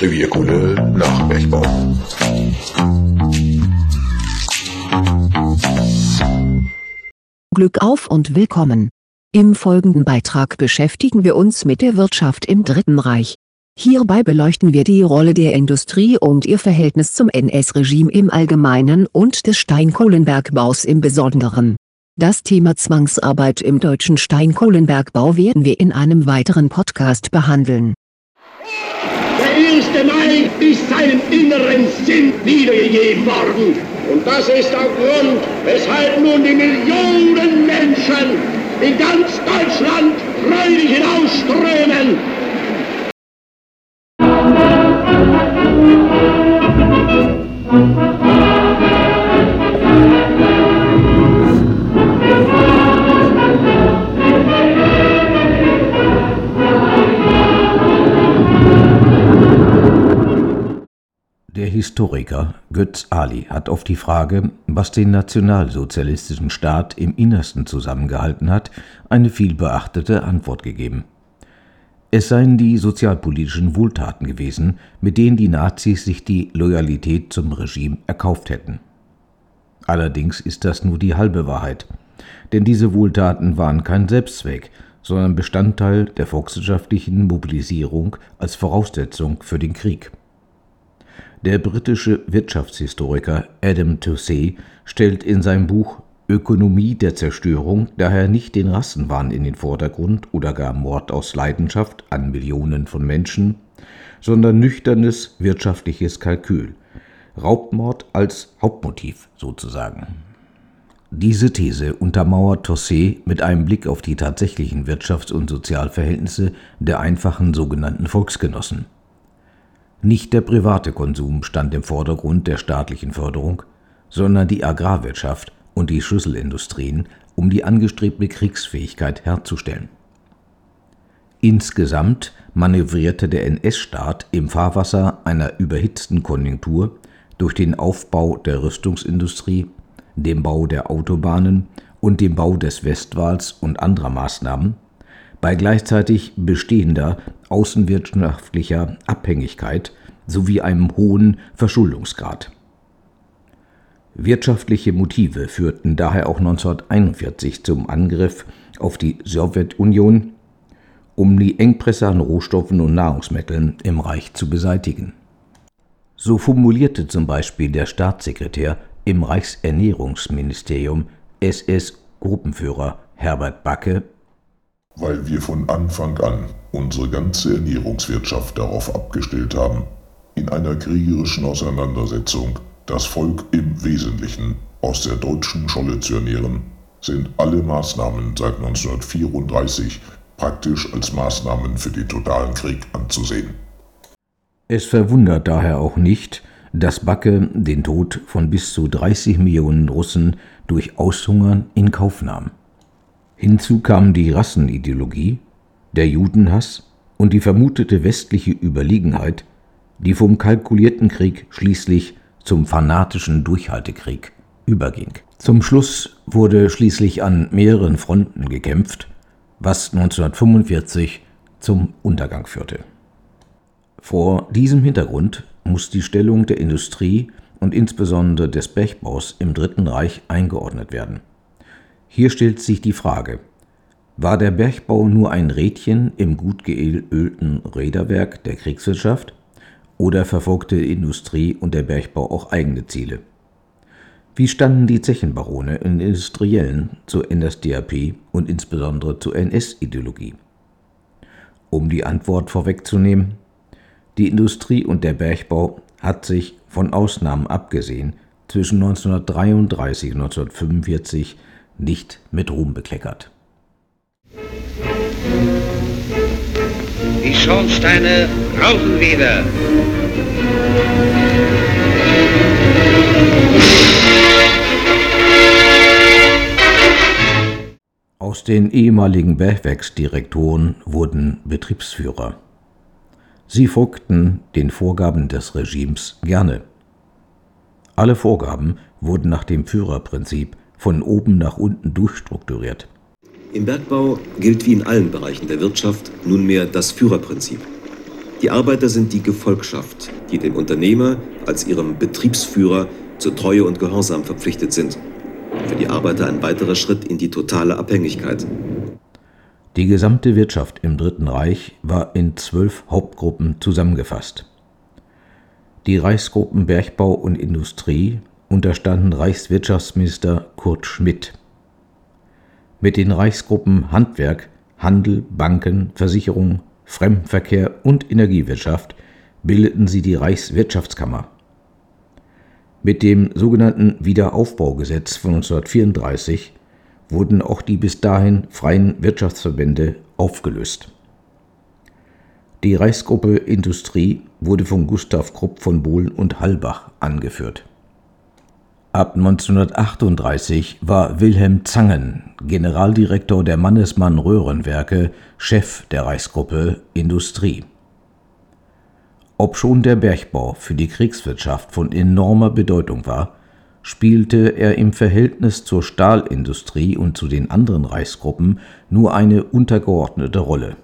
Revierkunde nach Bergbau. Glück auf und willkommen. Im folgenden Beitrag beschäftigen wir uns mit der Wirtschaft im Dritten Reich. Hierbei beleuchten wir die Rolle der Industrie und ihr Verhältnis zum NS-Regime im Allgemeinen und des Steinkohlenbergbaus im Besonderen. Das Thema Zwangsarbeit im deutschen Steinkohlenbergbau werden wir in einem weiteren Podcast behandeln. Der 1. Mai ist seinem inneren Sinn wiedergegeben worden. Und das ist der Grund, weshalb nun die Millionen Menschen in ganz Deutschland freudig hinausströmen. Historiker Götz Ali hat auf die Frage, was den nationalsozialistischen Staat im Innersten zusammengehalten hat, eine vielbeachtete Antwort gegeben. Es seien die sozialpolitischen Wohltaten gewesen, mit denen die Nazis sich die Loyalität zum Regime erkauft hätten. Allerdings ist das nur die halbe Wahrheit, denn diese Wohltaten waren kein Selbstzweck, sondern Bestandteil der volkswirtschaftlichen Mobilisierung als Voraussetzung für den Krieg. Der britische Wirtschaftshistoriker Adam Toucey stellt in seinem Buch Ökonomie der Zerstörung daher nicht den Rassenwahn in den Vordergrund oder gar Mord aus Leidenschaft an Millionen von Menschen, sondern nüchternes wirtschaftliches Kalkül, Raubmord als Hauptmotiv sozusagen. Diese These untermauert Tossé mit einem Blick auf die tatsächlichen Wirtschafts- und Sozialverhältnisse der einfachen sogenannten Volksgenossen. Nicht der private Konsum stand im Vordergrund der staatlichen Förderung, sondern die Agrarwirtschaft und die Schlüsselindustrien, um die angestrebte Kriegsfähigkeit herzustellen. Insgesamt manövrierte der NS-Staat im Fahrwasser einer überhitzten Konjunktur durch den Aufbau der Rüstungsindustrie, dem Bau der Autobahnen und dem Bau des Westwalls und anderer Maßnahmen bei gleichzeitig bestehender außenwirtschaftlicher Abhängigkeit sowie einem hohen Verschuldungsgrad. Wirtschaftliche Motive führten daher auch 1941 zum Angriff auf die Sowjetunion, um die Engpässe an Rohstoffen und Nahrungsmitteln im Reich zu beseitigen. So formulierte zum Beispiel der Staatssekretär im Reichsernährungsministerium SS-Gruppenführer Herbert Backe weil wir von Anfang an unsere ganze Ernährungswirtschaft darauf abgestellt haben, in einer kriegerischen Auseinandersetzung das Volk im Wesentlichen aus der deutschen Scholle zu ernähren, sind alle Maßnahmen seit 1934 praktisch als Maßnahmen für den totalen Krieg anzusehen. Es verwundert daher auch nicht, dass Backe den Tod von bis zu 30 Millionen Russen durch Aushungern in Kauf nahm. Hinzu kamen die Rassenideologie, der Judenhass und die vermutete westliche Überlegenheit, die vom kalkulierten Krieg schließlich zum fanatischen Durchhaltekrieg überging. Zum Schluss wurde schließlich an mehreren Fronten gekämpft, was 1945 zum Untergang führte. Vor diesem Hintergrund muss die Stellung der Industrie und insbesondere des Bergbaus im Dritten Reich eingeordnet werden. Hier stellt sich die Frage, war der Bergbau nur ein Rädchen im gut geölten Räderwerk der Kriegswirtschaft oder verfolgte Industrie und der Bergbau auch eigene Ziele? Wie standen die Zechenbarone und Industriellen zur NSDAP und insbesondere zur NS-Ideologie? Um die Antwort vorwegzunehmen, die Industrie und der Bergbau hat sich, von Ausnahmen abgesehen, zwischen 1933 und 1945 nicht mit Ruhm bekleckert. Die Schornsteine rauchen wieder. Aus den ehemaligen Bergwerksdirektoren wurden Betriebsführer. Sie folgten den Vorgaben des Regimes gerne. Alle Vorgaben wurden nach dem Führerprinzip von oben nach unten durchstrukturiert. Im Bergbau gilt wie in allen Bereichen der Wirtschaft nunmehr das Führerprinzip. Die Arbeiter sind die Gefolgschaft, die dem Unternehmer als ihrem Betriebsführer zur Treue und Gehorsam verpflichtet sind. Für die Arbeiter ein weiterer Schritt in die totale Abhängigkeit. Die gesamte Wirtschaft im Dritten Reich war in zwölf Hauptgruppen zusammengefasst. Die Reichsgruppen Bergbau und Industrie unterstanden Reichswirtschaftsminister Kurt Schmidt. Mit den Reichsgruppen Handwerk, Handel, Banken, Versicherung, Fremdenverkehr und Energiewirtschaft bildeten sie die Reichswirtschaftskammer. Mit dem sogenannten Wiederaufbaugesetz von 1934 wurden auch die bis dahin freien Wirtschaftsverbände aufgelöst. Die Reichsgruppe Industrie wurde von Gustav Krupp von Bohlen und Hallbach angeführt. Ab 1938 war Wilhelm Zangen, Generaldirektor der Mannesmann Röhrenwerke, Chef der Reichsgruppe Industrie. Obschon der Bergbau für die Kriegswirtschaft von enormer Bedeutung war, spielte er im Verhältnis zur Stahlindustrie und zu den anderen Reichsgruppen nur eine untergeordnete Rolle.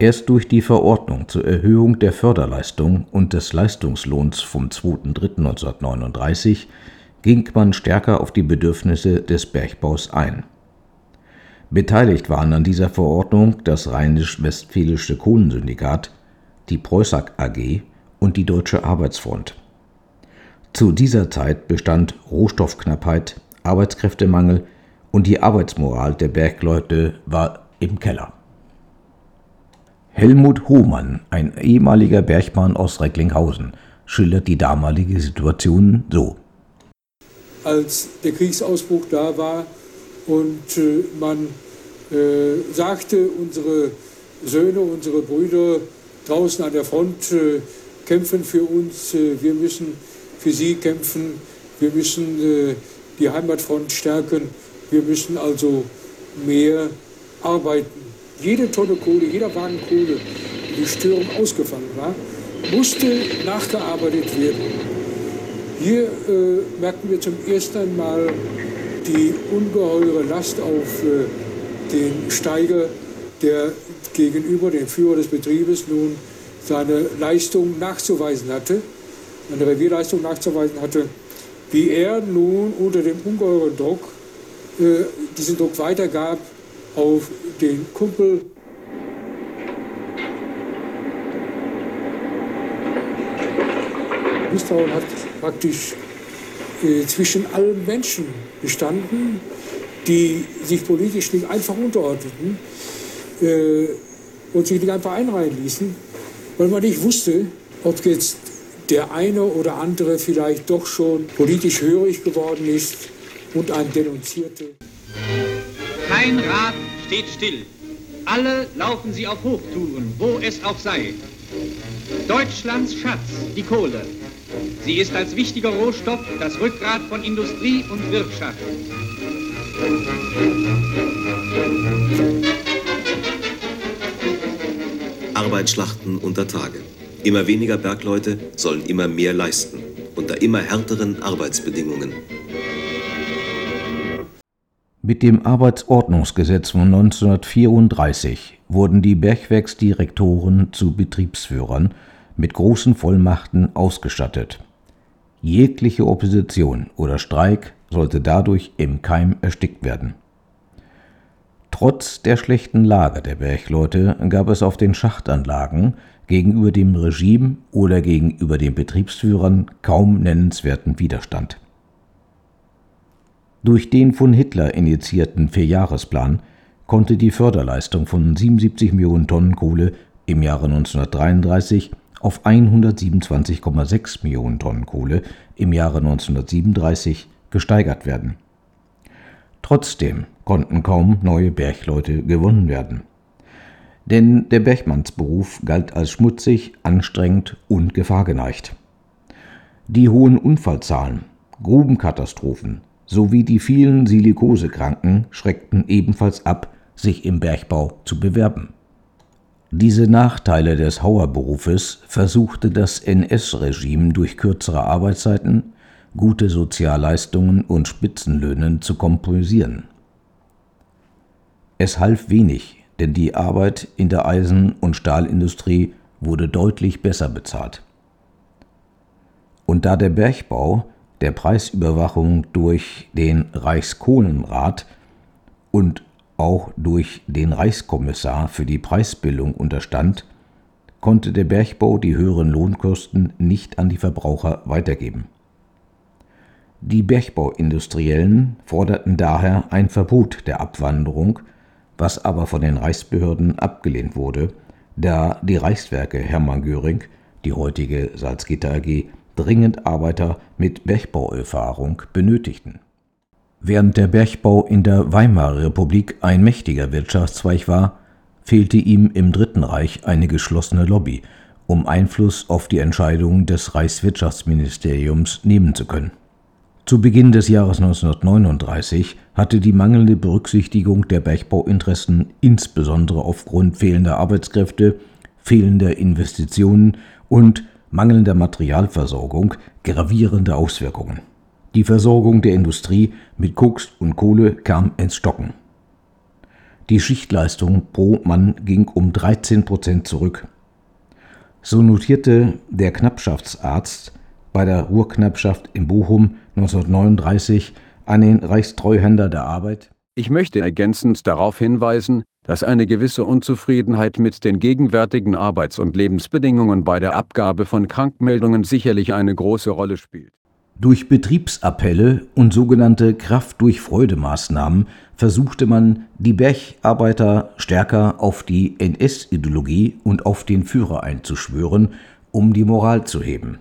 Erst durch die Verordnung zur Erhöhung der Förderleistung und des Leistungslohns vom 2.3.1939 ging man stärker auf die Bedürfnisse des Bergbaus ein. Beteiligt waren an dieser Verordnung das Rheinisch-Westfälische Kohlensyndikat, die Preußag AG und die Deutsche Arbeitsfront. Zu dieser Zeit bestand Rohstoffknappheit, Arbeitskräftemangel und die Arbeitsmoral der Bergleute war im Keller. Helmut Hohmann, ein ehemaliger Bergmann aus Recklinghausen, schildert die damalige Situation so. Als der Kriegsausbruch da war und äh, man äh, sagte, unsere Söhne, unsere Brüder draußen an der Front äh, kämpfen für uns, äh, wir müssen für sie kämpfen. Wir müssen äh, die Heimatfront stärken. Wir müssen also mehr arbeiten. Jede Tonne Kohle, jeder Wagen Kohle, die Störung ausgefallen war, musste nachgearbeitet werden. Hier äh, merken wir zum ersten Mal die ungeheure Last auf äh, den Steiger, der gegenüber dem Führer des Betriebes nun seine Leistung nachzuweisen hatte eine Revierleistung nachzuweisen hatte, wie er nun unter dem ungeheuren Druck äh, diesen Druck weitergab auf den Kumpel. Misstrauen hat praktisch äh, zwischen allen Menschen bestanden, die sich politisch nicht einfach unterordneten äh, und sich nicht einfach einreihen ließen, weil man nicht wusste, ob jetzt der eine oder andere vielleicht doch schon politisch hörig geworden ist und einen denunzierte. Kein Rad steht still. Alle laufen sie auf Hochtouren, wo es auch sei. Deutschlands Schatz, die Kohle. Sie ist als wichtiger Rohstoff das Rückgrat von Industrie und Wirtschaft. Arbeitsschlachten unter Tage. Immer weniger Bergleute sollen immer mehr leisten, unter immer härteren Arbeitsbedingungen. Mit dem Arbeitsordnungsgesetz von 1934 wurden die Bergwerksdirektoren zu Betriebsführern mit großen Vollmachten ausgestattet. Jegliche Opposition oder Streik sollte dadurch im Keim erstickt werden. Trotz der schlechten Lage der Bergleute gab es auf den Schachtanlagen gegenüber dem Regime oder gegenüber den Betriebsführern kaum nennenswerten Widerstand. Durch den von Hitler initiierten Vierjahresplan konnte die Förderleistung von 77 Millionen Tonnen Kohle im Jahre 1933 auf 127,6 Millionen Tonnen Kohle im Jahre 1937 gesteigert werden. Trotzdem konnten kaum neue Bergleute gewonnen werden denn der Bergmannsberuf galt als schmutzig, anstrengend und gefahrgeneigt. Die hohen Unfallzahlen, Grubenkatastrophen sowie die vielen Silikosekranken schreckten ebenfalls ab, sich im Bergbau zu bewerben. Diese Nachteile des Hauerberufes versuchte das NS-Regime durch kürzere Arbeitszeiten, gute Sozialleistungen und Spitzenlöhnen zu kompensieren. Es half wenig, denn die Arbeit in der Eisen- und Stahlindustrie wurde deutlich besser bezahlt. Und da der Bergbau der Preisüberwachung durch den Reichskohlenrat und auch durch den Reichskommissar für die Preisbildung unterstand, konnte der Bergbau die höheren Lohnkosten nicht an die Verbraucher weitergeben. Die Bergbauindustriellen forderten daher ein Verbot der Abwanderung, was aber von den Reichsbehörden abgelehnt wurde, da die Reichswerke Hermann Göring, die heutige Salzgitter AG, dringend Arbeiter mit Bergbauerfahrung benötigten. Während der Bergbau in der Weimarer Republik ein mächtiger Wirtschaftszweig war, fehlte ihm im Dritten Reich eine geschlossene Lobby, um Einfluss auf die Entscheidungen des Reichswirtschaftsministeriums nehmen zu können. Zu Beginn des Jahres 1939 hatte die mangelnde Berücksichtigung der Bergbauinteressen insbesondere aufgrund fehlender Arbeitskräfte, fehlender Investitionen und mangelnder Materialversorgung gravierende Auswirkungen. Die Versorgung der Industrie mit Koks und Kohle kam ins Stocken. Die Schichtleistung pro Mann ging um 13 Prozent zurück. So notierte der Knappschaftsarzt bei der Ruhrknappschaft in Bochum 1939 an den Reichstreuhänder der Arbeit. Ich möchte ergänzend darauf hinweisen, dass eine gewisse Unzufriedenheit mit den gegenwärtigen Arbeits- und Lebensbedingungen bei der Abgabe von Krankmeldungen sicherlich eine große Rolle spielt. Durch Betriebsappelle und sogenannte Kraft durch Freude Maßnahmen versuchte man, die Bergarbeiter stärker auf die NS-Ideologie und auf den Führer einzuschwören, um die Moral zu heben.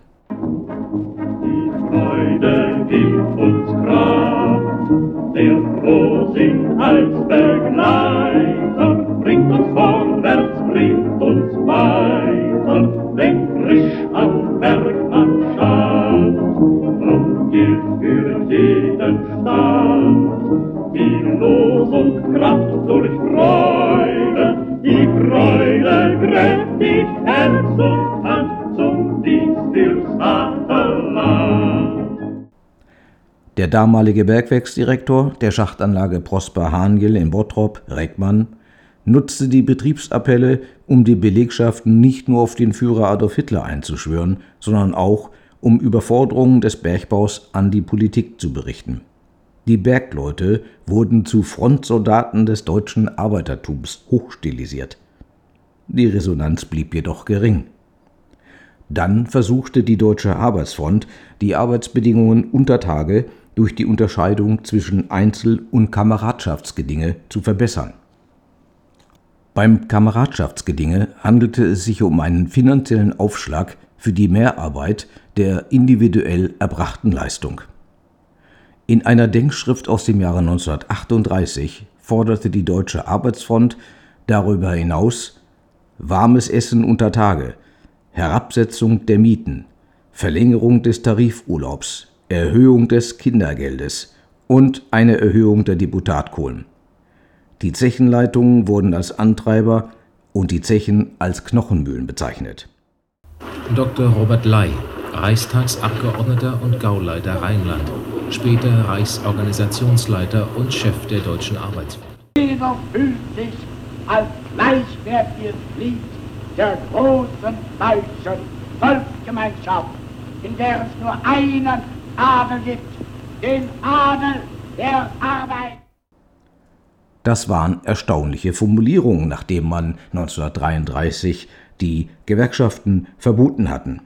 Freude gibt uns Kraft, der Frohsinn als Begleiter. Bringt uns vorwärts, bringt uns weiter, denkt frisch an Bergmannschaft. Drum gilt für jeden Stand. Die Losung Kraft durch Freude, die Freude kräftig Herz und Der damalige Bergwerksdirektor der Schachtanlage Prosper Hahngel in Bottrop, Reckmann, nutzte die Betriebsappelle, um die Belegschaften nicht nur auf den Führer Adolf Hitler einzuschwören, sondern auch, um Überforderungen des Bergbaus an die Politik zu berichten. Die Bergleute wurden zu Frontsoldaten des deutschen Arbeitertums hochstilisiert. Die Resonanz blieb jedoch gering. Dann versuchte die Deutsche Arbeitsfront, die Arbeitsbedingungen unter Tage durch die Unterscheidung zwischen Einzel- und Kameradschaftsgedinge zu verbessern. Beim Kameradschaftsgedinge handelte es sich um einen finanziellen Aufschlag für die Mehrarbeit der individuell erbrachten Leistung. In einer Denkschrift aus dem Jahre 1938 forderte die Deutsche Arbeitsfront darüber hinaus warmes Essen unter Tage, Herabsetzung der Mieten, Verlängerung des Tarifurlaubs, Erhöhung des Kindergeldes und eine Erhöhung der Deputatkohlen. Die Zechenleitungen wurden als Antreiber und die Zechen als Knochenmühlen bezeichnet. Dr. Robert Ley, Reichstagsabgeordneter und Gauleiter Rheinland, später Reichsorganisationsleiter und Chef der Deutschen Arbeitsfront. Jeder fühlt sich als gleichwertiges Glied der großen deutschen Volksgemeinschaft, in der es nur einen Adel gibt, den Adel der Arbeit. Das waren erstaunliche Formulierungen, nachdem man 1933 die Gewerkschaften verboten hatten.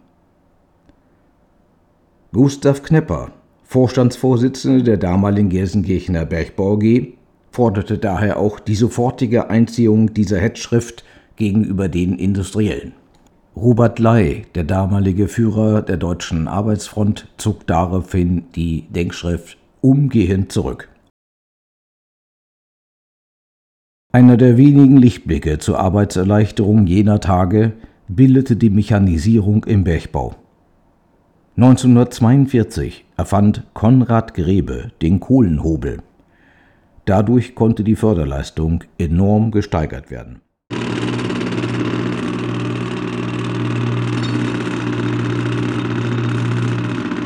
Gustav Knepper, Vorstandsvorsitzender der damaligen Gelsenkirchener Bergbau AG, forderte daher auch die sofortige Einziehung dieser Hetzschrift gegenüber den Industriellen. Robert Ley, der damalige Führer der deutschen Arbeitsfront, zog daraufhin die Denkschrift umgehend zurück. Einer der wenigen Lichtblicke zur Arbeitserleichterung jener Tage bildete die Mechanisierung im Bergbau. 1942 erfand Konrad Grebe den Kohlenhobel. Dadurch konnte die Förderleistung enorm gesteigert werden.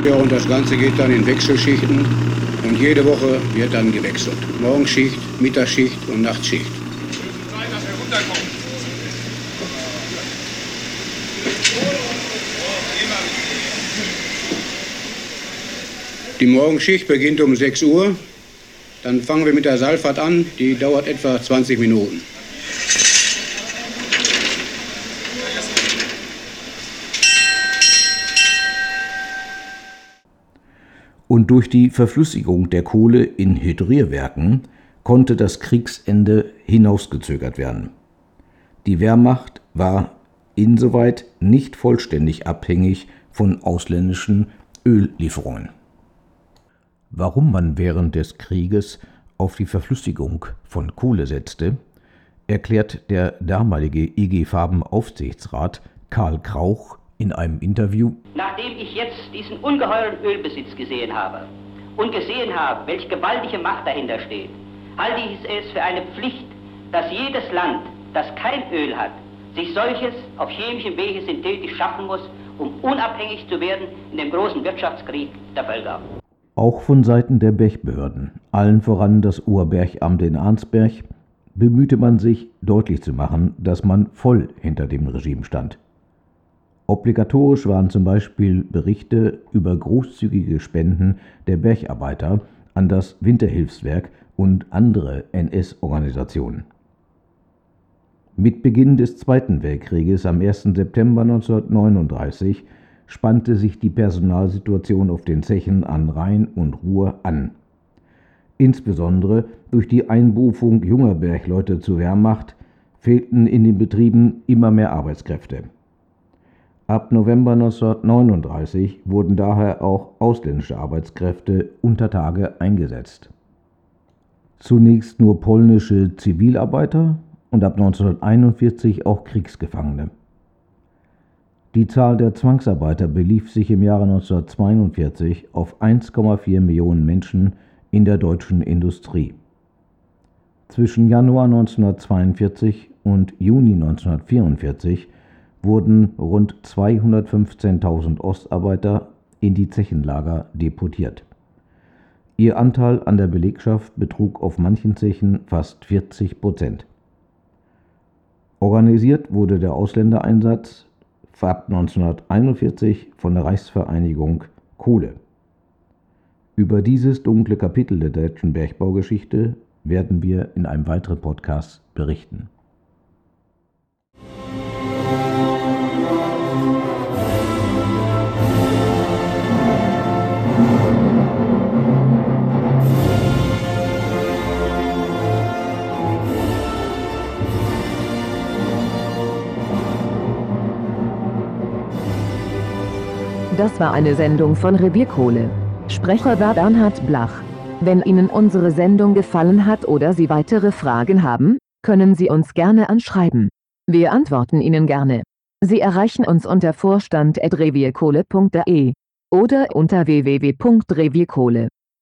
Ja, und das Ganze geht dann in Wechselschichten und jede Woche wird dann gewechselt. Morgenschicht, Mittagsschicht und Nachtschicht. Die Morgenschicht beginnt um 6 Uhr. Dann fangen wir mit der Seilfahrt an. Die dauert etwa 20 Minuten. Durch die Verflüssigung der Kohle in Hydrierwerken konnte das Kriegsende hinausgezögert werden. Die Wehrmacht war insoweit nicht vollständig abhängig von ausländischen Öllieferungen. Warum man während des Krieges auf die Verflüssigung von Kohle setzte, erklärt der damalige IG Farben Aufsichtsrat Karl Krauch in einem Interview. Nachdem ich jetzt diesen ungeheuren Ölbesitz gesehen habe und gesehen habe, welche gewaltige Macht dahinter steht, halte ich es für eine Pflicht, dass jedes Land, das kein Öl hat, sich solches auf chemischem Wege synthetisch schaffen muss, um unabhängig zu werden in dem großen Wirtschaftskrieg der Völker. Auch von Seiten der Bergbehörden, allen voran das Urbergamt in Arnsberg, bemühte man sich deutlich zu machen, dass man voll hinter dem Regime stand. Obligatorisch waren zum Beispiel Berichte über großzügige Spenden der Bergarbeiter an das Winterhilfswerk und andere NS-Organisationen. Mit Beginn des Zweiten Weltkrieges am 1. September 1939 spannte sich die Personalsituation auf den Zechen an Rhein und Ruhr an. Insbesondere durch die Einberufung junger Bergleute zur Wehrmacht fehlten in den Betrieben immer mehr Arbeitskräfte. Ab November 1939 wurden daher auch ausländische Arbeitskräfte unter Tage eingesetzt. Zunächst nur polnische Zivilarbeiter und ab 1941 auch Kriegsgefangene. Die Zahl der Zwangsarbeiter belief sich im Jahre 1942 auf 1,4 Millionen Menschen in der deutschen Industrie. Zwischen Januar 1942 und Juni 1944 wurden rund 215.000 Ostarbeiter in die Zechenlager deportiert. Ihr Anteil an der Belegschaft betrug auf manchen Zechen fast 40 Prozent. Organisiert wurde der Ausländereinsatz ab 1941 von der Reichsvereinigung Kohle. Über dieses dunkle Kapitel der deutschen Bergbaugeschichte werden wir in einem weiteren Podcast berichten. Das war eine Sendung von Revierkohle. Sprecher war Bernhard Blach. Wenn Ihnen unsere Sendung gefallen hat oder Sie weitere Fragen haben, können Sie uns gerne anschreiben. Wir antworten Ihnen gerne. Sie erreichen uns unter vorstand.revierkohle.de oder unter www.revierkohle.de.